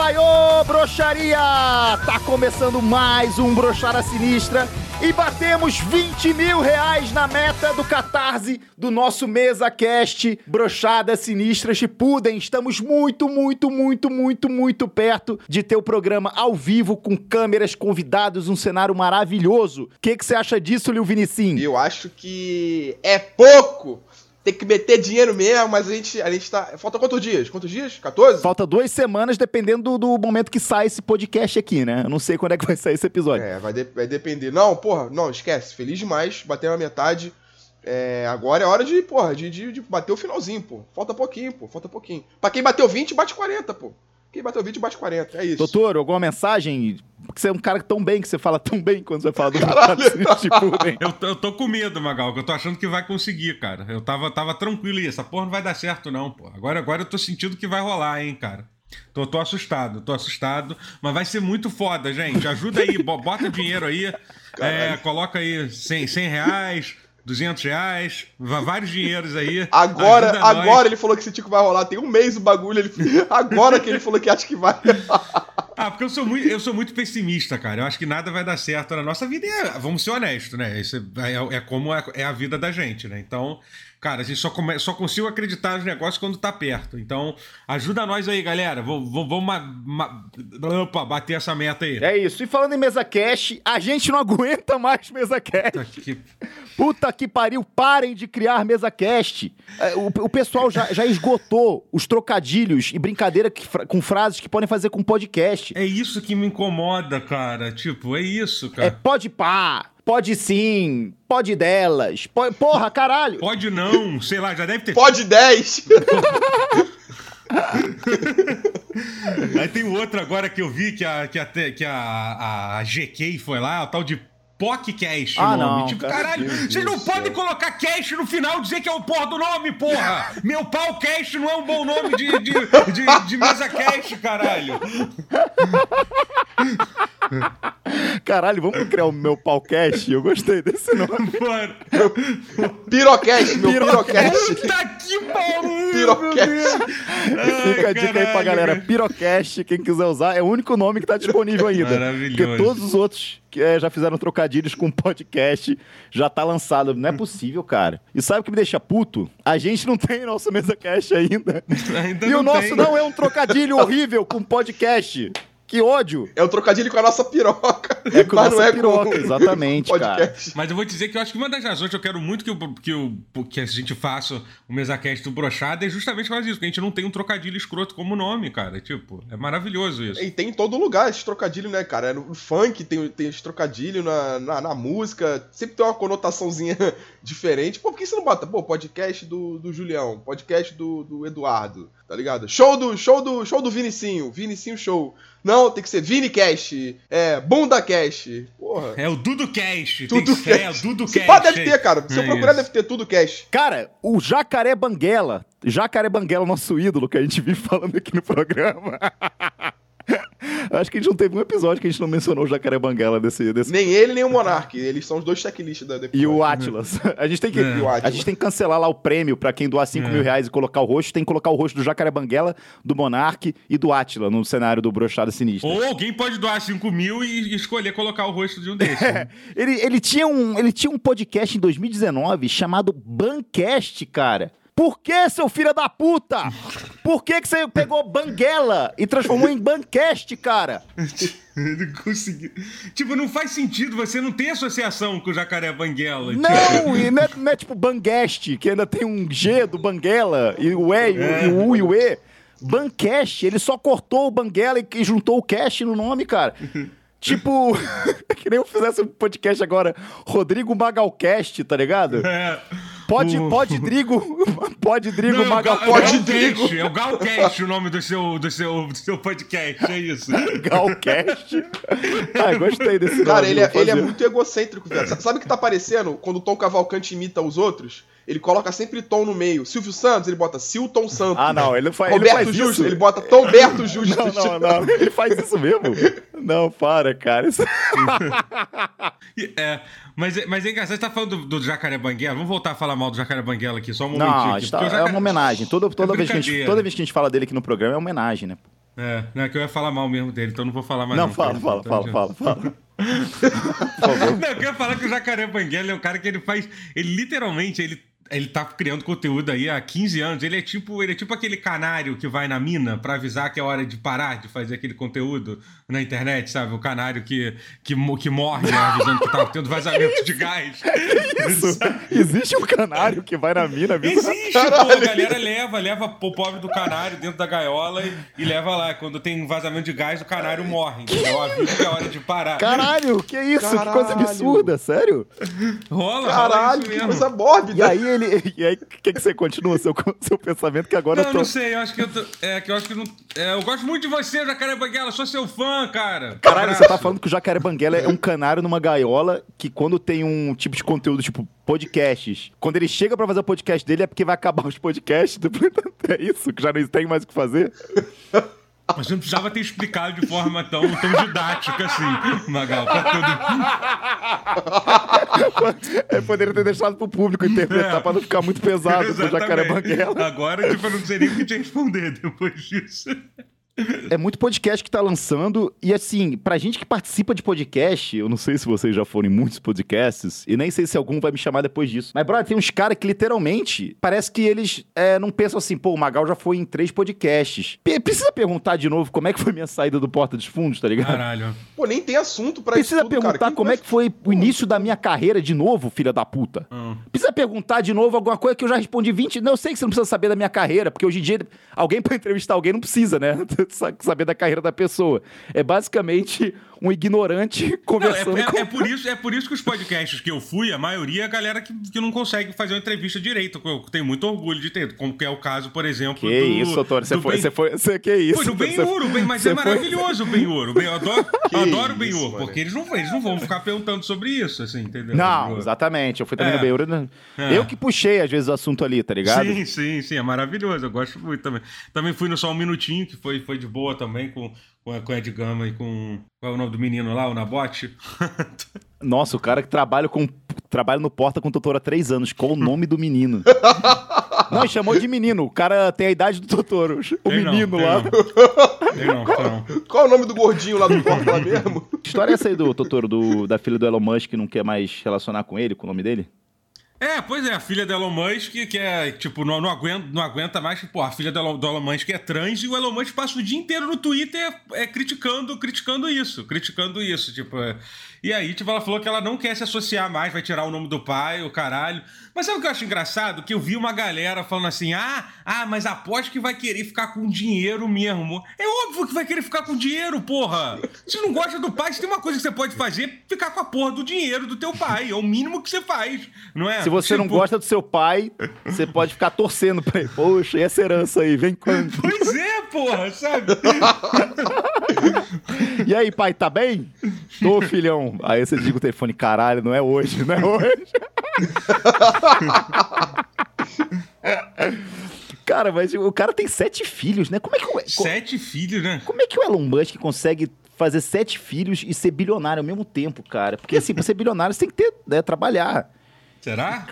Datebaiô, broxaria! Tá começando mais um Brochada Sinistra e batemos 20 mil reais na meta do Catarse do nosso Mesa Cast Brochada Sinistra Chipuden. Estamos muito, muito, muito, muito, muito perto de ter o programa ao vivo com câmeras, convidados, um cenário maravilhoso. O que você acha disso, Lil Vinicim? Eu acho que é pouco tem que meter dinheiro mesmo, mas a gente, a gente tá. Falta quantos dias? Quantos dias? 14? Falta duas semanas, dependendo do, do, momento que sai esse podcast aqui, né? Eu não sei quando é que vai sair esse episódio. É, vai, de, vai depender. Não, porra, não, esquece. Feliz demais, bateu na metade. É, agora é hora de, porra, de, de, de, bater o finalzinho, pô. Falta pouquinho, pô. Falta pouquinho. Pra quem bateu 20, bate 40, pô. Quem bateu 20 bate 40, é isso. Doutor, alguma mensagem? Porque você é um cara tão bem, que você fala tão bem quando você fala do tipo, eu, tô, eu tô com medo, Magal, que eu tô achando que vai conseguir, cara. Eu tava, tava tranquilo aí, essa porra não vai dar certo não, pô. Agora, agora eu tô sentindo que vai rolar, hein, cara. Tô, tô assustado, tô assustado, mas vai ser muito foda, gente. Ajuda aí, bota dinheiro aí, é, coloca aí 100, 100 reais, 200 reais, vários dinheiros aí. Agora, agora ele falou que esse tico vai rolar. Tem um mês o bagulho. Ele, agora que ele falou que acha que vai. Ah, porque eu sou, muito, eu sou muito pessimista, cara. Eu acho que nada vai dar certo na nossa vida. É, vamos ser honestos, né? Isso é, é, é como é, é, a vida da gente, né? Então, Cara, a gente só, come... só consigo acreditar nos negócios quando tá perto. Então, ajuda nós aí, galera. Vamos ma... ma... Opa, bater essa meta aí. É isso. E falando em mesa cash, a gente não aguenta mais mesa cash. Puta que, Puta que pariu, parem de criar mesa cast. É, o, o pessoal já, já esgotou os trocadilhos e brincadeira que, com frases que podem fazer com podcast. É isso que me incomoda, cara. Tipo, é isso, cara. É pode pá. Pode sim, pode delas. Pode, porra, caralho. Pode não, sei lá, já deve ter. Pode 10. Aí tem outro agora que eu vi que a, que a, que a, a GK foi lá, o tal de PocCast ah, o nome. Não, tipo, caralho, vocês não podem colocar cast no final e dizer que é o porra do nome, porra! Meu pau cast não é um bom nome de, de, de, de mesa cast, caralho! Caralho, vamos criar o meu palcast? Eu gostei desse nome. Bora. Pirocast, meu pirocast. Puta que pariu! Pirocast. Fica a dica aí pra galera. Pirocast, quem quiser usar, é o único nome que tá disponível ainda. Maravilhoso. Porque todos os outros que é, já fizeram trocadilhos com podcast, já tá lançado. Não é possível, cara. E sabe o que me deixa puto? A gente não tem nosso mesa cast ainda. ainda e o nosso tem. não é um trocadilho horrível com podcast. Que ódio! É o trocadilho com a nossa piroca. É com a nossa é piroca, com, exatamente, cara. Mas eu vou dizer que eu acho que uma das razões que eu quero muito que, o, que, o, que a gente faça o MesaCast do Brochada é justamente por isso, porque a gente não tem um trocadilho escroto como nome, cara. Tipo, é maravilhoso isso. E tem em todo lugar esse trocadilho, né, cara? No funk tem, tem esse trocadilho, na, na, na música, sempre tem uma conotaçãozinha diferente. Pô, por que você não bota? Pô, podcast do, do Julião, podcast do, do Eduardo, tá ligado? Show do, show do, show do Vinicinho, Vinicinho Show. Não, tem que ser ViniCast, é BundaCast, porra. É o DuduCast. Tudo Cast. É, o DuduCast. Pode deve ter, cara. Se é eu procurar, isso. deve ter tudo cast. Cara, o Jacaré Banguela, Jacaré Banguela, nosso ídolo, que a gente vive falando aqui no programa. Acho que a gente não teve um episódio que a gente não mencionou o Jacaré Banguela desse, desse... Nem ele, nem o Monark. Eles são os dois checklists da E o Atlas. A gente tem que, é. a gente tem que cancelar lá o prêmio pra quem doar 5 é. mil reais e colocar o rosto. Tem que colocar o rosto do Jacaré Banguela, do Monark e do Atlas no cenário do Brochada Sinistra. Ou alguém pode doar 5 mil e escolher colocar o rosto de um desses. É. Ele, ele, tinha um, ele tinha um podcast em 2019 chamado Bancast, cara. Por que, seu filho da puta? Por que, que você pegou Banguela e transformou em Bancast, cara? Ele conseguiu. Tipo, não faz sentido, você não tem associação com o jacaré Banguela. Não, tipo. e não é, não é tipo Bangast, que ainda tem um G do Banguela, e o E, é. e o U e o E. Bancast, ele só cortou o Banguela e juntou o cast no nome, cara. Tipo, que nem eu fizesse um podcast agora, Rodrigo Magalcast, tá ligado? É. Pode, uh. pode Drigo, pode Drigo, Não, Magal, pode Drigo. É o Galcast o nome do seu, do seu, do seu podcast, é isso. Galcast. ah, gostei desse Cara, nome. Cara, ele, é, ele é muito egocêntrico, velho. Sabe o que tá parecendo quando o Tom Cavalcante imita os outros? Ele coloca sempre Tom no meio. Silvio Santos, ele bota Silton Santos. Ah, não, ele, faz, Roberto ele faz Justo, isso. ele bota Tom Berto Justo. Não, não, não, ele faz isso mesmo. Não, para, cara. Isso... é, mas, mas é engraçado, você tá falando do, do, Jacaré Banguela. Vamos voltar a falar mal do Jacaré Banguela aqui, só um momentinho. Não, aqui, tá, jacaré... é uma homenagem. Toda, toda, é vez que a gente, toda vez que a gente fala dele aqui no programa é uma homenagem, né? É, não é que eu ia falar mal mesmo dele, então não vou falar mais. Não, não fala, cara. fala, fala, adiante. fala, fala. Favor. Não, eu ia falar que o Jacaré Banguela é um cara que ele faz. Ele literalmente, ele, ele tá criando conteúdo aí há 15 anos. Ele é tipo, ele é tipo aquele canário que vai na mina pra avisar que é hora de parar de fazer aquele conteúdo na internet, sabe? O canário que, que, mo- que morre, né? Avisando que tá tendo vazamento de gás. Isso. Existe um canário que vai na mina, viu? Existe, pô, a galera leva, leva o pobre do canário dentro da gaiola e, e leva lá. Quando tem vazamento de gás, o canário morre. Entendeu? Avisa que é hora de parar. Caralho, que isso? Que coisa Caralho. absurda, sério? Rola, rola Caralho, isso que coisa mórbida. E aí ele. E aí, o que, que você continua seu, seu pensamento que agora Não, eu tô. não sei, eu acho que eu tô, É, que eu acho que não. é, eu gosto muito de você, Jacaré Banguela, sou seu fã, cara. Caralho, Abraço. você tá falando que o jacaré banguela é um canário numa gaiola que quando tem um tipo de conteúdo, tipo podcasts, quando ele chega pra fazer o podcast dele é porque vai acabar os podcasts do É isso, que já não tem mais o que fazer. Mas não precisava ter explicado de forma tão, tão didática assim, Magal. Pra todo... É, poderia ter deixado pro público interpretar É. pra não ficar muito pesado pro jacaré banguela. Agora, tipo, eu não sei nem o que te responder depois disso. É muito podcast que tá lançando. E assim, pra gente que participa de podcast, eu não sei se vocês já foram em muitos podcasts, e nem sei se algum vai me chamar depois disso. Mas, brother, tem uns caras que literalmente parece que eles é, não pensam assim, pô, o Magal já foi em três podcasts. P- precisa perguntar de novo como é que foi minha saída do Porta dos Fundos, tá ligado? Caralho. Pô, nem tem assunto pra Precisa isso tudo, perguntar cara. Como é que foi o início da minha carreira de novo, filha da puta. Hum. Precisa perguntar de novo alguma coisa que eu já respondi 20. Não, eu sei que você não precisa saber da minha carreira, porque hoje em dia alguém pra entrevistar alguém não precisa, né? Sa- saber da carreira da pessoa. É basicamente um ignorante Não, é, conversando é- com. é por isso, é por isso que os podcasts que eu fui, a maioria é a galera que, que não consegue fazer uma entrevista direito. Eu tenho muito orgulho de ter, como que é o caso, por exemplo, Que do. isso, doutor? Você foi, Ben- foi. Você, que isso? Pô, do Você- Ben-Hur, o Ben- mas é foi- maravilhoso o Ben- Eu adoro, eu adoro o Ben-Hur, mano. porque eles não, eles não vão ficar perguntando sobre isso, assim, entendeu? Não, exatamente. Eu fui também É. no Beura. né? É. Eu que puxei, às vezes, o assunto ali, tá ligado? Sim, sim, sim, é maravilhoso. Eu gosto muito também. Também fui no Só Um Minutinho, que foi, foi de boa também, com, com, o Ed Gama e com. Qual é o nome do menino lá, o Nabote? Nossa, o cara que trabalha com trabalha no Porta com o Totoro há três anos. Qual o nome do menino? não, ele chamou de menino. O cara tem a idade do Totoro. O Tem não, menino tem lá. não. Tem não, tem não. Qual é o nome do gordinho lá do Porta lá mesmo? Que história é essa aí do Totoro, do, da filha do Elon Musk que não quer mais relacionar com ele, com o nome dele? É, pois é, a filha do Elon Musk, que é, tipo, não, não, aguenta, não aguenta mais, pô, a filha do Elon, do Elon Musk é trans e o Elon Musk passa o dia inteiro no Twitter é, criticando, criticando isso, criticando isso, tipo, é. E aí, tipo, ela falou que ela não quer se associar mais, vai tirar o nome do pai, o caralho. Mas sabe o que eu acho engraçado? Que eu vi uma galera falando assim, ah, ah, mas aposto que vai querer ficar com dinheiro mesmo. É óbvio que vai querer ficar com dinheiro, porra! Se não gosta do pai, se tem uma coisa que você pode fazer, ficar com a porra do dinheiro do teu pai. É o mínimo que você faz, não é? Se você não Tipo, gosta do seu pai, você pode ficar torcendo pra ele. Poxa, e essa herança aí? Vem quando? Pois é, porra, sabe? E aí, pai, tá bem? Tô, filhão. Aí você diga o telefone, caralho, não é hoje, não é hoje. Cara, mas o cara tem sete filhos, né? Como é que o, Sete filhos, né? como é que o Elon Musk consegue fazer sete filhos e ser bilionário ao mesmo tempo, cara? Porque assim, pra ser bilionário você tem que ter, né, trabalhar. Será?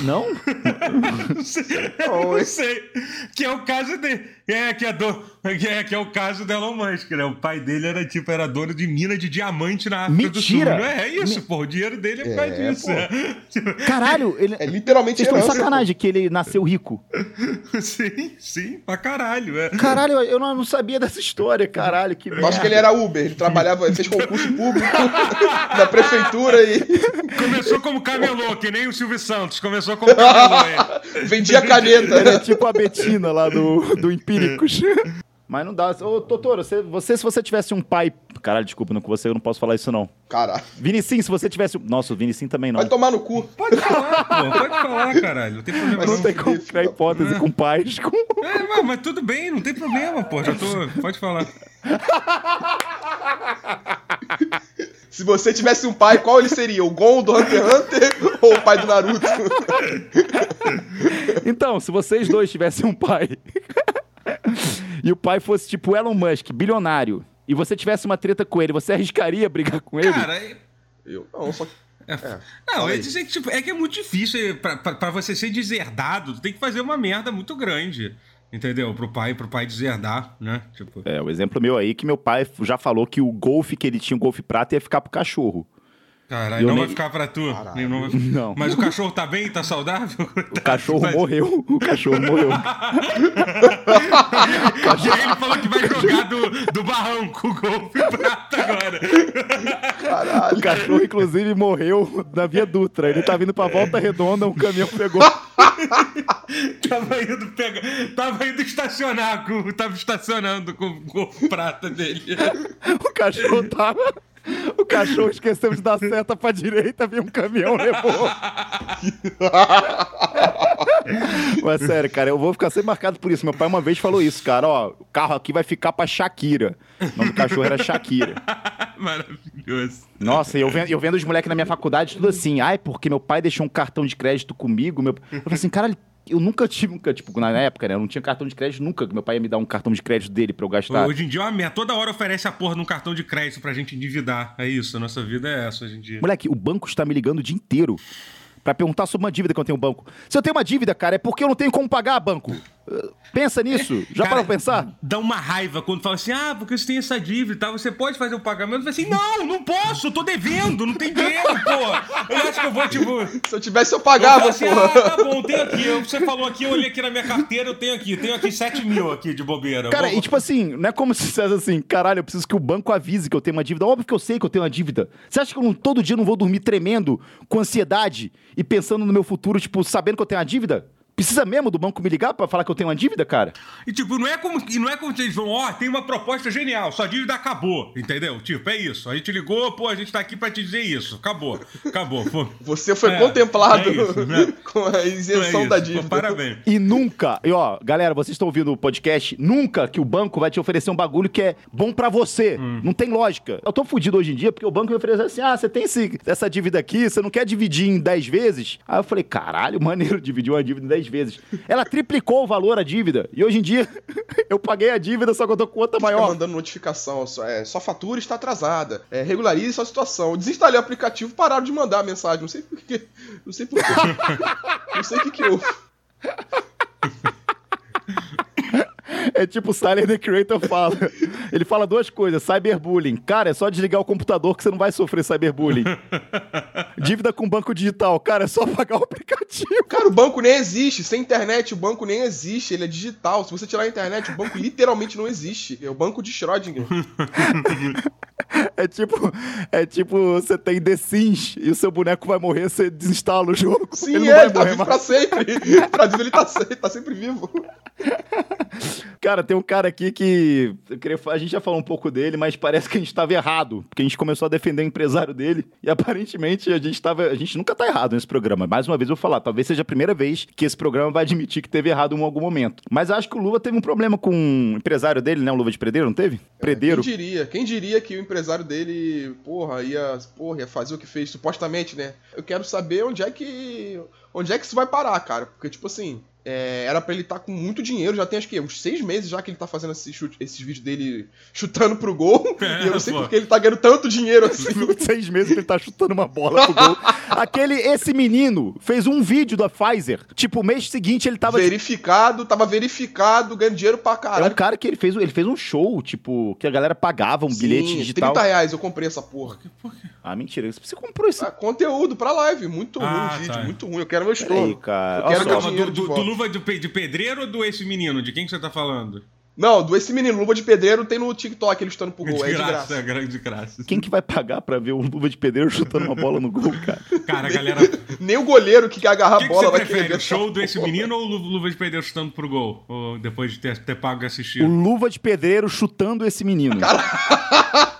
Não? Não sei. Não sei. Que é o caso dele. É, que é, do, que, é, que é o caso do Elon Musk, né? O pai dele era, tipo, era dono de mina de diamante na África Mentira! do Sul. Não é, é isso, pô. O dinheiro dele é por causa É, disso. pô. é. Tipo, Caralho, ele. É literalmente Vocês estão herança, sacanagem que ele nasceu rico. sim, sim, pra caralho. É. Caralho, eu não, não sabia dessa história, caralho, que Eu acho que ele era Uber, ele trabalhava, ele fez concurso público na prefeitura e Começou como camelô, que nem o Silvio Santos. Começou como camelô. aí. vendia caneta, Ele é né? tipo a Betina lá do, do Empíricos. Mas não dá. Ô, Totoro, você, você, se você tivesse um pai. Caralho, desculpa, não, com você eu não posso falar isso, não. Caralho. Vinicim, se você tivesse. Nossa, o Vinicim também não. Vai tomar no cu. Pode falar, pô. Pode falar, caralho. Não tem problema Mas Não não. tem como criar hipótese com pais. Com... É, mas, mas tudo bem, não tem problema, pô. Já tô. Pode falar. Se você tivesse um pai, qual ele seria? O Gon do Hunter x Hunter ou o pai do Naruto? Então, se vocês dois tivessem um pai. E o pai fosse tipo Elon Musk, bilionário. E você tivesse uma treta com ele, você arriscaria brigar com ele? Cara, é- Eu não, só É, É, não, eu ia aí. dizer que tipo, é que é muito difícil. é, pra você ser deserdado, tu tem que fazer uma merda muito grande. Entendeu? Pro pai, pro pai deserdar, né? Tipo... É, o exemplo meu aí que meu pai já falou que o golfe que ele tinha, o golfe prata, ia ficar pro cachorro. Caralho, não nem... vai ficar pra tu. Não, vai... não. Mas o cachorro tá bem? Tá saudável? O cachorro mas... morreu. O cachorro morreu. e aí ele falou que vai jogar do, do barranco o golfe prata agora. Caralho. O cachorro, inclusive, morreu na Via Dutra. Ele tá vindo pra Volta Redonda, um caminhão pegou. tava indo pegar. Tava indo estacionar com. Tava estacionando com o golfe prata dele. o cachorro tava. O cachorro esqueceu de dar seta pra direita, veio um caminhão levou. Mas sério, cara, eu vou ficar sempre marcado por isso. Meu pai uma vez falou isso, cara, ó, o carro aqui vai ficar pra Shakira. O nome do cachorro era Shakira. Maravilhoso. Nossa, eu vendo, eu vendo os moleques na minha faculdade tudo assim, ai, porque meu pai deixou um cartão de crédito comigo. Meu... Eu falei assim, caralho, eu nunca tive, nunca, tipo, na época, né? Eu não tinha cartão de crédito nunca, que meu pai ia me dar um cartão de crédito dele pra eu gastar. Hoje em dia, uma merda. Toda hora oferece a porra de um cartão de crédito pra gente endividar. É isso, a nossa vida é essa hoje em dia. Moleque, o banco está me ligando o dia inteiro para perguntar sobre uma dívida que eu tenho no banco. Se eu tenho uma dívida, cara, é porque eu não tenho como pagar banco. Pensa nisso. Já para pensar? Dá uma raiva quando fala assim: ah, porque você tem essa dívida e tal, você pode fazer o pagamento. Você assim: não, não posso, eu tô devendo, não tem dinheiro, pô. Eu acho que eu vou, tipo. Se eu tivesse, eu pagava, eu assim, pô. Ah, tá bom, tenho aqui. Você falou aqui, eu olhei aqui na minha carteira, eu tenho aqui, tenho aqui 7 mil aqui de bobeira. Cara, vou... e tipo assim, não é como se dissesse assim: caralho, eu preciso que o banco avise que eu tenho uma dívida. Óbvio que eu sei que eu tenho uma dívida. Você acha que eu não, todo dia não vou dormir tremendo, com ansiedade e pensando no meu futuro, tipo, sabendo que eu tenho uma dívida? Precisa mesmo do banco me ligar para falar que eu tenho uma dívida, cara? E tipo, não é como, não é como eles vão, ó, oh, tem uma proposta genial, sua dívida acabou, entendeu? Tipo, é isso. A gente ligou, pô, a gente tá aqui para te dizer isso. Acabou, acabou. Pô. Você foi é, contemplado é isso, né? com a isenção é da dívida. Pô, parabéns. E nunca, e ó, galera, vocês estão ouvindo o podcast, nunca que o banco vai te oferecer um bagulho que é bom para você. Hum. Não tem lógica. Eu tô fudido hoje em dia porque o banco me oferece assim: "Ah, você tem esse, essa dívida aqui, você não quer dividir em 10 vezes?" Aí eu falei: "Caralho, maneiro dividir uma dívida em 10 vezes." Ela triplicou o valor a dívida. E hoje em dia, eu paguei a dívida, só que eu tô com outra maior. Fica mandando notificação, só, é, sua fatura está atrasada. É, regularize sua situação. Desinstalei o aplicativo, pararam de mandar a mensagem. Não sei por quê. Não sei por quê. não sei o que que houve. É tipo o Silent the Creator fala. Ele fala duas coisas: cyberbullying. Cara, é só desligar o computador que você não vai sofrer cyberbullying. Dívida com banco digital. Cara, é só pagar o aplicativo. Cara, o banco nem existe. Sem internet, o banco nem existe. Ele é digital. Se você tirar a internet, o banco literalmente não existe. É o banco de Schrödinger. É tipo, é tipo, você tem The Sims e o seu boneco vai morrer, você desinstala o jogo. Sim, ele, é, ele tá vivo mais. pra sempre. pra vivo, ele tá, tá sempre vivo. Cara, tem um cara aqui que. Queria, a gente já falou um pouco dele, mas parece que a gente estava errado. Porque a gente começou a defender o empresário dele. E aparentemente a gente tava. A gente nunca tá errado nesse programa. Mais uma vez eu vou falar, talvez seja a primeira vez que esse programa vai admitir que teve errado em algum momento. Mas acho que o Luva teve um problema com o empresário dele, né? O Luva de Predeiro, não teve? É, Predeiro. Quem diria? Quem diria que o empresário dele, porra, ia, porra, ia fazer o que fez, supostamente, né? Eu quero saber onde é que. Onde é que isso vai parar, cara? Porque, tipo assim, é, era para ele estar tá com muito dinheiro, já tem acho que uns seis meses já que ele tá fazendo esse chute, esses vídeos dele chutando pro gol. É, e eu não sei porque ele tá ganhando tanto dinheiro assim. seis meses que ele tá chutando uma bola pro gol. Aquele, esse menino fez um vídeo da Pfizer. Tipo, mês seguinte ele tava. Verificado, tava verificado, ganhando dinheiro pra caralho. É um cara que ele fez, ele fez um show, tipo, que a galera pagava um Sim, bilhete digital. 30 reais eu comprei essa porra. Por quê? Ah, mentira. Você comprou esse. Ah, conteúdo pra live. Muito ah, ruim o vídeo, tá. muito ruim. Eu quero meu estouro. cara. Eu quero meu dinheiro do, do, luva de, de pedreiro ou do esse menino? De quem que você tá falando? Não, do esse menino, Luva de Pedreiro, tem no TikTok ele chutando pro gol. De é de graça. É grande graça. Quem que vai pagar pra ver o Luva de Pedreiro chutando uma bola no gol, cara? Cara, a galera. Nem o goleiro que quer agarrar a bola que vai prefere, o show do esse menino ou o Luva de Pedreiro chutando pro gol? Ou depois de ter, ter pago e assistir? O Luva de Pedreiro chutando esse menino. Cara...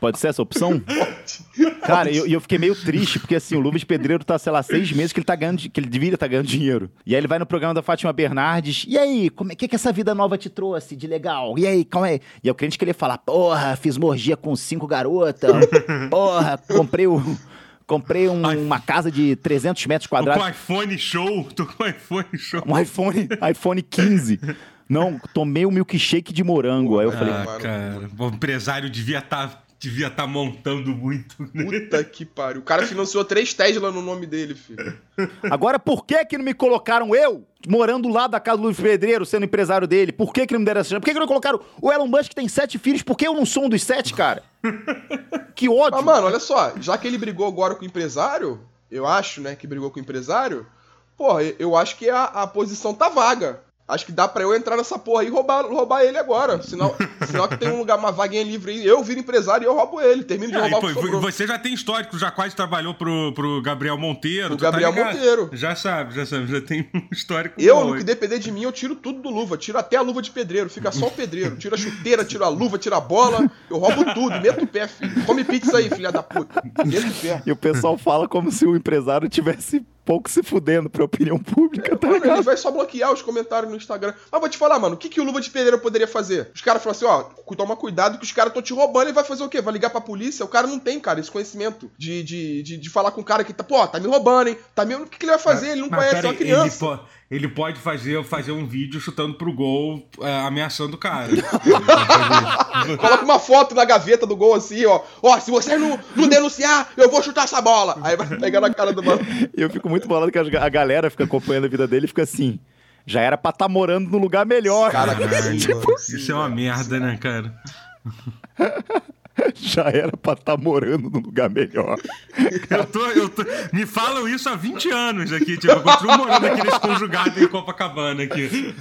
Pode ser essa opção? Pode. Cara, eu, eu fiquei meio triste, porque assim, o Luva de Pedreiro tá, sei lá, seis meses que ele tá ganhando, que ele deveria estar tá ganhando dinheiro. E aí ele vai no programa da Fátima Bernardes. E aí, como é que, que essa vida nova te trouxe de legal? E aí, calma aí. E é o crente que ele fala: porra, fiz morgia com cinco garotas. Porra, comprei o. Comprei um, uma casa de 300 metros quadrados. Tô com iPhone show, tô com iPhone show. Um iPhone, iPhone 15. Não, tomei um milkshake de morango. Aí eu falei, ah, cara, o empresário devia estar tá devia estar tá montando muito. Né? Puta que pariu. O cara financiou três Tesla no nome dele, filho. Agora, por que que não me colocaram eu, morando lá da casa do Luiz Pedreiro, sendo empresário dele? Por que que não me deram essa chance? Por que que não colocaram o Elon Musk, que tem sete filhos? Por que eu não sou um dos sete, cara? que ódio. Mas, mano, olha só. Já que ele brigou agora com o empresário, eu acho, né, que brigou com o empresário, porra, eu acho que a, a posição tá vaga. Acho que dá pra eu entrar nessa porra aí e roubar, roubar ele agora. Senão, senão que tem um lugar, uma vaguinha livre aí, eu viro empresário e eu roubo ele. Termino de ah, roubar pô, o Você já tem histórico, já quase trabalhou pro, pro Gabriel Monteiro. O tá Gabriel tá Monteiro. Já sabe, já sabe, já tem um histórico. Eu, bom, no que depender de mim, eu tiro tudo do luva. Tiro até a luva de pedreiro, fica só o pedreiro. Tiro a chuteira, tiro a luva, tiro a bola. Eu roubo tudo, meto o pé, filho. Come pizza aí, filha da puta. Meto o pé. E o pessoal fala como se o empresário tivesse pouco se fudendo pra opinião pública, tá mano, Ele vai só bloquear os comentários no Instagram. Mas vou te falar, mano, o que, que o Luva de Pedreiro poderia fazer? Os caras falam assim, ó, toma cuidado que os caras estão te roubando. Ele vai fazer o quê? Vai ligar pra polícia? O cara não tem, cara, esse conhecimento de, de, de, de falar com o cara que tá, pô, tá me roubando, hein? Tá me... O que, que ele vai fazer? Ele não mas, conhece, é uma criança. Ele, ele pode fazer, fazer um vídeo chutando pro gol, é, ameaçando o cara. Coloca uma foto na gaveta do gol assim, ó. Ó, se você não, não denunciar, eu vou chutar essa bola. Aí vai pegar na cara do mano. Eu fico muito bolado que a galera fica acompanhando a vida dele e fica assim. Já era pra estar tá morando num lugar melhor. Cara, tipo, isso é uma merda, né, cara? já era pra estar tá morando num lugar melhor. Eu tô, eu tô, me falam isso há 20 anos aqui, tipo, eu continuo morando aqui nesse conjugado em Copacabana aqui.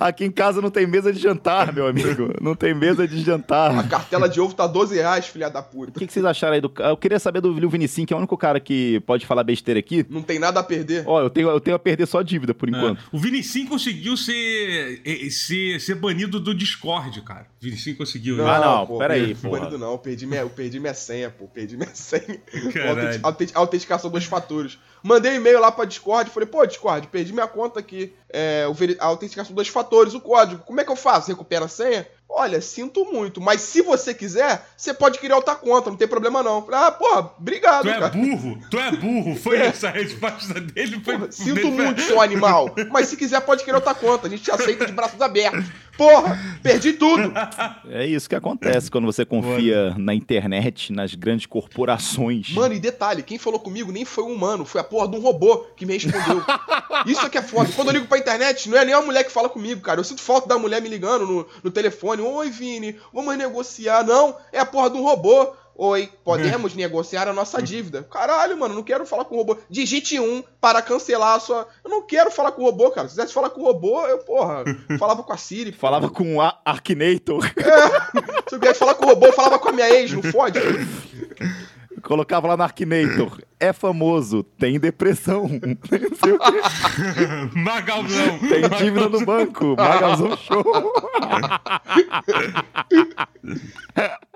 Aqui em casa não tem mesa de jantar, meu amigo. Não tem mesa de jantar. A cartela de ovo tá 12 reais, filha da puta. O que, que, vocês acharam aí do. Eu queria saber do Lil Vinicim, que é o único cara que pode falar besteira aqui. Não tem nada a perder. Ó, eu tenho, eu tenho a perder só dívida, por é. enquanto. O Vinicim conseguiu ser, ser, ser banido do Discord, cara. O Vinicim conseguiu. Não, ah, não, pô, peraí, pô. banido não, eu perdi minha, eu perdi minha senha, pô. Perdi minha senha. Caralho. Autenticação dos fatores. Mandei um e-mail lá pra Discord, falei, pô, Discord, perdi minha conta aqui. É, a autenticação dos fatores, o código. Como é que eu faço? Recupera a senha? Olha, sinto muito, mas se você quiser, você pode criar outra conta, não tem problema não. Ah, porra, obrigado. Tu é cara. burro, tu é burro. Foi é. essa a resposta dele. Foi... Porra, sinto dele... muito, seu animal. Mas se quiser, pode criar outra conta. A gente te aceita de braços abertos. Porra, perdi tudo. É isso que acontece quando você confia na internet, nas grandes corporações. Mano, e detalhe, quem falou comigo nem foi um humano, foi a porra de um robô que me respondeu. Isso é que é foda. Quando eu ligo pra internet, não é nem uma mulher que fala comigo, cara. Eu sinto falta da mulher me ligando no, no telefone. Oi, Vini, vamos negociar. Não, é a porra de um robô. Oi, podemos negociar a nossa dívida. Caralho, mano, não quero falar com o robô. Digite um para cancelar a sua. Eu não quero falar com o robô, cara. Se quisesse falar com o robô, eu, porra, falava com a Siri. Porra. Falava com o Arkinator. É, se eu quisesse falar com o robô, eu falava com a minha ex, não fode? Colocava lá no Arkinator. É famoso, tem depressão. Não sei o quê. Magalzão. Tem dívida no banco. Magalzão show.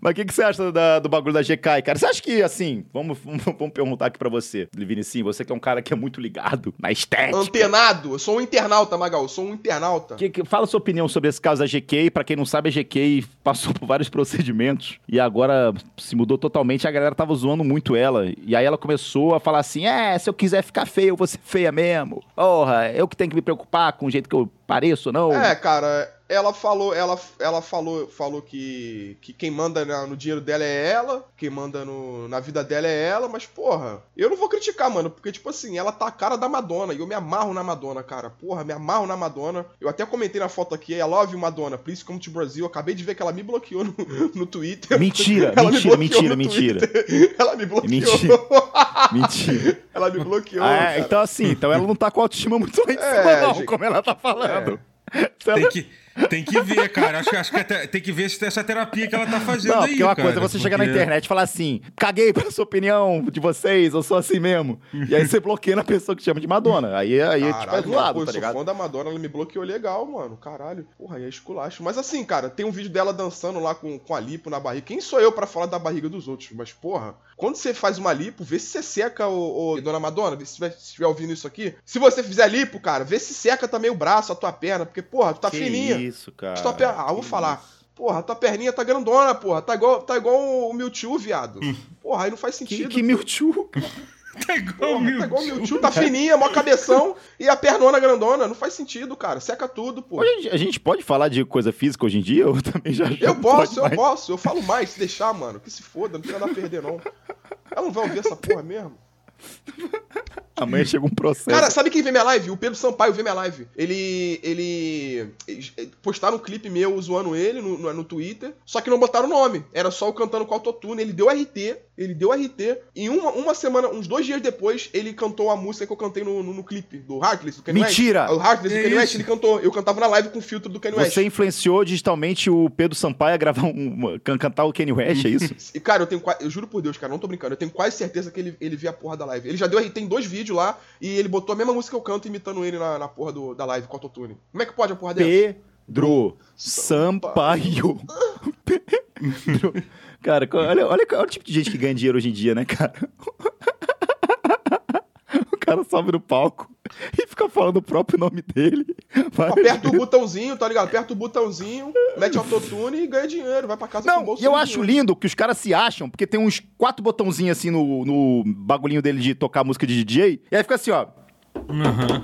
Mas o que, que você acha da, do bagulho da GK, cara? Você acha que, assim, vamos, vamos perguntar aqui pra você, Livini, sim, você que é um cara que é muito ligado na estética. Antenado, eu sou um internauta, Magal, eu sou um internauta. Que, que, fala sua opinião sobre esse caso da GK. Pra quem não sabe, a GK passou por vários procedimentos e agora se mudou totalmente. A galera tava zoando muito ela. E aí ela começou a falar assim: é, se eu quiser ficar feio, eu vou ser feia mesmo. Porra, eu que tenho que me preocupar com o jeito que eu pareço, não? É, cara, ela falou, ela, ela falou, falou que, que quem manda no dinheiro dela é ela, quem manda no, na vida dela é ela, mas porra, eu não vou criticar, mano, porque tipo assim, ela tá a cara da Madonna e eu me amarro na Madonna, cara. Porra, me amarro na Madonna. Eu até comentei na foto aqui, I love Madonna, please come to Brasil. Eu acabei de ver que ela me bloqueou no, no Twitter. Mentira, mentira, mentira, mentira. Ela me bloqueou. Mentira. mentira. Ela me bloqueou. Ah, é, então assim, então ela não tá com autoestima muito lá em cima, é, não, gente, como ela tá falando. É. Tem que tem que ver, cara. Acho, acho que até, tem que ver se tem essa terapia que ela tá fazendo não, aí. Porque uma cara, coisa é você porque... chegar na internet e falar assim: caguei pela sua opinião de vocês, eu sou assim mesmo. E aí você bloqueia na pessoa que chama de Madonna. Aí, aí Caralho, tipo, é zoado, pô, tá ligado? Eu sou fã da Madonna, ela me bloqueou legal, mano. Caralho. Porra, aí é esculacho. Mas assim, cara, tem um vídeo dela dançando lá com, com a lipo na barriga. Quem sou eu para falar da barriga dos outros? Mas, porra, quando você faz uma lipo, vê se você seca, o, o Dona Madonna, se estiver se ouvindo isso aqui. Se você fizer lipo, cara, vê se seca também o braço, a tua perna, porque, porra, tu tá que fininha. Isso, cara. Ah, vou falar. Porra, tua perninha tá grandona, porra. Tá igual, tá igual o Mewtwo, viado. Porra, aí não faz sentido. Que, que Mewtwo? Tá igual o Porra, meu tá igual o. Mewtwo, tá fininha, mó cabeção e a pernona grandona. Não faz sentido, cara. Seca tudo, pô. Hoje a gente pode falar de coisa física hoje em dia? Eu também já. Eu posso, eu mais. posso. Eu falo mais, se deixar, mano. Que se foda, não tem nada a perder, não. Ela não vai ouvir essa porra mesmo. Amanhã chega um processo. Cara, sabe quem vê minha live? O Pedro Sampaio vê minha live. Ele. Ele. Postaram um clipe meu zoando ele no, no, no Twitter, só que não botaram o nome. Era só eu cantando com autotune. Ele deu RT. Ele deu RT. E uma, uma semana, uns dois dias depois, ele cantou a música que eu cantei no, no, no clipe do Heartless, do Kanye West. Mentira! O Heartless do É Kanye West, ele cantou. Eu cantava na live com o filtro do Kanye West. Você influenciou digitalmente o Pedro Sampaio a gravar um, cantar o Kanye West, é isso? E, cara, eu tenho Eu juro por Deus, cara, não tô brincando. Eu tenho quase certeza que ele, ele viu a porra da live. Ele já deu RT em dois vídeos lá e ele botou a mesma música que eu canto imitando ele na, na porra do, da live com autotune. Como é que pode a porra dessa? Pedro Sampaio. Pedro. Cara, olha, olha, olha o tipo de gente que ganha dinheiro hoje em dia, né, cara? O cara sobe no palco e fica falando o próprio nome dele. Aperta o botãozinho, tá ligado? Aperta o botãozinho, mete autotune e ganha dinheiro. Vai pra casa com o Não, bolso e eu acho dinheiro. lindo que os caras se acham, porque tem uns quatro botãozinhos assim no, no bagulhinho dele de tocar música de DJ, e aí fica assim, ó. Aham.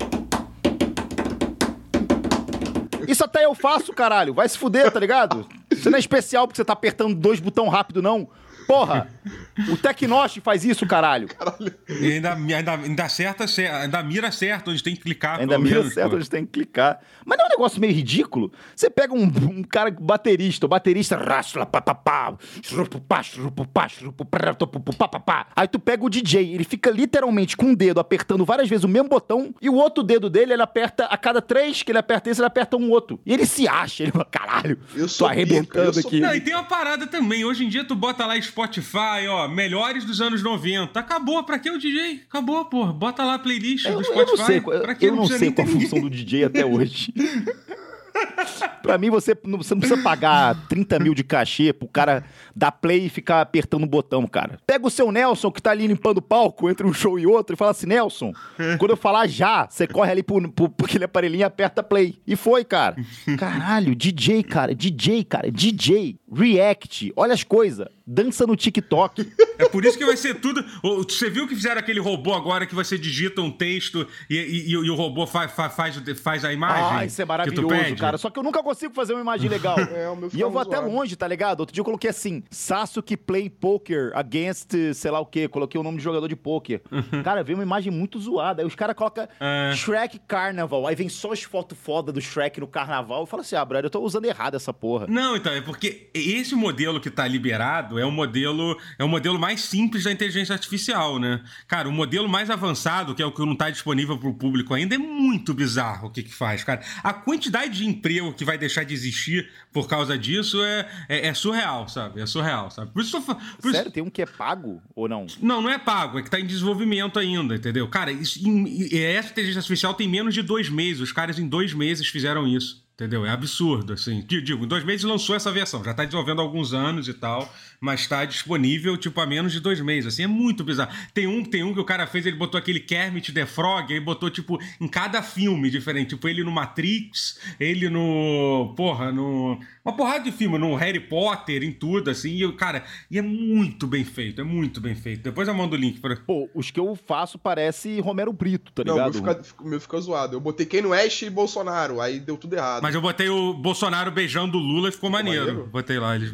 Isso até eu faço, caralho. Vai se fuder, tá ligado? Você não é especial porque você tá apertando dois botão rápido, não. Porra! O Tecnost faz isso, caralho. E ainda, ainda, ainda acerta, cer- ainda mira certo onde tem que clicar. Ainda pelo mira menos, certo pô. onde tem que clicar. Mas não é um negócio meio ridículo? Você pega um, um cara baterista, o baterista. Aí tu pega o DJ, ele fica literalmente com um dedo apertando várias vezes o mesmo botão, e o outro dedo dele, ele aperta, a cada três que ele aperta esse, ele aperta um outro. E ele se acha, ele fala, caralho, Eu tô arrebentando eu sou aqui. Não, e tem uma parada também. Hoje em dia tu bota lá Spotify, ó, melhores dos anos 90. Acabou, pra que o DJ? Acabou, pô. Bota lá a playlist Eu, do eu Spotify. não sei, pra que eu não sei qual a função do DJ até hoje. pra mim, você não, você não precisa pagar 30 mil de cachê pro cara dar play e ficar apertando o botão, cara. Pega o seu Nelson, que tá ali limpando o palco entre um show e outro, e fala assim, Nelson, quando eu falar já, você corre ali pro, pro, pro aquele aparelhinho e aperta play. E foi, cara. Caralho, DJ, cara, DJ, cara, DJ, React, olha as coisas, dança no TikTok. É por isso que vai ser tudo. Você viu que fizeram aquele robô agora que você digita um texto e, e- e o robô fa- fa- faz, faz a imagem? Ah, isso é maravilhoso, cara. Só que eu nunca consigo fazer uma imagem legal. É, o meu E eu vou até zoado. longe, tá ligado? Outro dia eu coloquei assim, Sasuke play poker against sei lá o quê. Coloquei o nome de jogador de poker. cara, veio uma imagem muito zoada. Aí os caras colocam É. Shrek Carnival. Aí vem só as fotos foda do Shrek no carnaval. Eu falo assim, ah, brother, eu tô usando errado essa porra. Não, então, é porque esse modelo que tá liberado é o modelo é o modelo mais simples da inteligência artificial, né? Cara, o modelo mais avançado, que é o que não tá disponível pro público ainda, é muito bizarro o que que faz, cara. A quantidade de emprego que vai deixar de existir por causa disso é, é, é surreal, sabe? É surreal, sabe? Por isso, por isso- Sério, tem um que é pago ou não? não, não é pago, é que tá em desenvolvimento ainda, entendeu? Cara, isso, em- essa inteligência artificial tem menos de dois meses. Os caras em dois meses fizeram isso. Entendeu? É absurdo, assim. Di- Digo, em dois meses lançou essa versão. Já tá desenvolvendo há alguns anos e tal, mas tá disponível, tipo, há menos de dois meses. Assim, é muito bizarro. Tem um, tem um que o cara fez, ele botou aquele Kermit the Frog, aí botou, tipo, em cada filme diferente. Tipo, ele no Matrix, ele no. Porra, no. Uma porrada de filme, no Harry Potter, em tudo, assim. E, cara, e é muito bem feito, é muito bem feito. Depois eu mando o link pra. Pô, os que eu faço parece Romero Brito, tá Não, o meu ligado? fica, o meu fica zoado. Eu botei Kanye West e Bolsonaro, aí deu tudo errado. Mas eu botei o Bolsonaro beijando o Lula e ficou maneiro. maneiro? Botei lá, eles.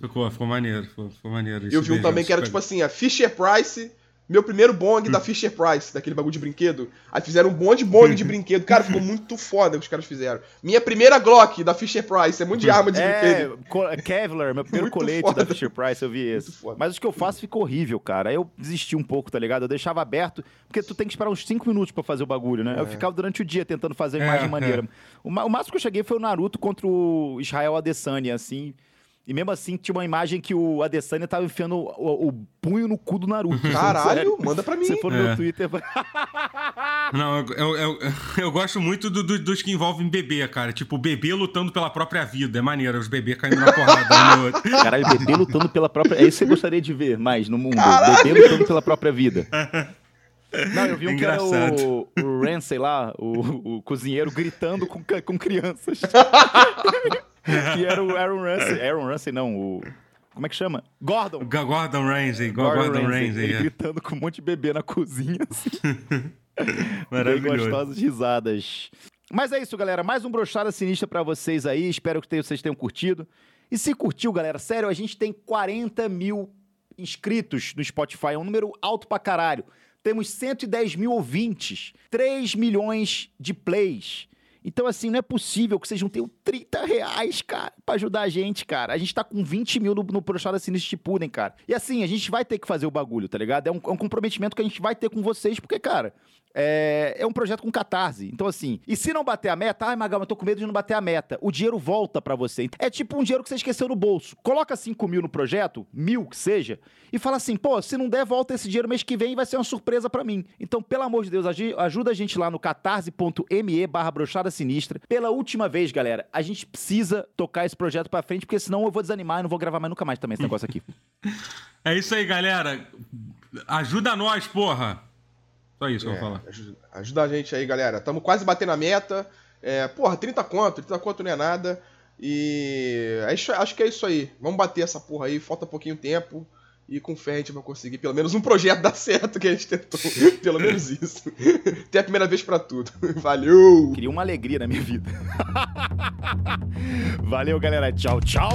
Ficou, ficou maneiro, ficou, ficou maneiro. Eu vi um também que era tipo assim, a Fisher Price, meu primeiro bong da Fisher Price, daquele bagulho de brinquedo. Aí fizeram um monte de bong de brinquedo. Cara, ficou muito foda o que os caras fizeram. Minha primeira Glock da Fisher Price, é muito de arma de É, brinquedo. Kevlar, meu primeiro Muito colete foda. da Fisher Price, eu vi esse. Mas os que eu faço ficou horrível, cara. Aí eu desisti um pouco, tá ligado? Eu deixava aberto, porque tu tem que esperar uns 5 minutos pra fazer o bagulho, né? Eu ficava durante o dia tentando fazer a É, imagem é. maneira. O, ma- o máximo que eu cheguei foi o Naruto contra o Israel Adesanya, assim. E mesmo assim, tinha uma imagem que o Adesanya tava enfiando o, o- o punho no cu do Naruto. Caralho, Sério. manda pra mim. Se for no É. meu Twitter... Não, eu, eu, eu, eu gosto muito do- do- dos que envolvem bebê, cara. Tipo, bebê lutando pela própria vida. É maneiro, os bebês caindo na porrada um no outro. Caralho, bebê lutando pela própria. É isso que você gostaria de ver mais no mundo. Caralho! Bebê lutando pela própria vida. Não, eu vi um que era Engraçado. o, o Ramsey lá, o, o cozinheiro, gritando com, com crianças. que era o Aaron Ramsey. Aaron Ramsey, não, o. Como é que chama? Gordon. Gordon Ramsay. Gordon, Gordon Ramsay. Ramsay é. gritando com um monte de bebê na cozinha. Assim. Maravilhoso. Bem gostosas risadas. Mas é isso, galera. Mais um brochada sinistra para vocês aí. Espero que vocês tenham curtido. E se curtiu, galera, sério, a gente tem 40 mil inscritos no Spotify. É um número alto pra caralho. Temos 110 mil ouvintes, 3 milhões de plays. Então, assim, não é possível que vocês não tenham 30 reais, cara, pra ajudar a gente, cara. A gente tá com 20 mil no, no Prochada Sinistra Chipuden, cara. E assim, a gente vai ter que fazer o bagulho, tá ligado? É um, é um comprometimento que a gente vai ter com vocês, porque, cara, é, é, um projeto com catarse. Então, assim, e se não bater a meta, ai, Magal, eu tô com medo de não bater a meta. O dinheiro volta para você. É tipo um dinheiro que você esqueceu no bolso. Coloca 5 mil no projeto, mil que seja, e fala assim, pô, se não der, volta esse dinheiro mês que vem vai ser uma surpresa para mim. Então, pelo amor de Deus, ajuda a gente lá no catarse.me barra brochada sinistra. Pela última vez, galera, a gente precisa tocar esse projeto pra frente, porque senão eu vou desanimar e não vou gravar mais nunca mais também esse negócio aqui. é isso aí, galera. Ajuda nós, porra. Só isso que é, eu vou falar. Ajuda, ajuda, a gente aí, galera. Tamo quase batendo a meta. É, porra, 30 conto, 30 conto não é nada. E é isso, acho que é isso aí. Vamos bater essa porra aí, falta pouquinho tempo. E com fé a gente vai conseguir pelo menos um projeto dar certo que a gente tentou. pelo menos isso. Tem a primeira vez para tudo. Valeu! Queria uma alegria na minha vida. Valeu, galera. Tchau, tchau!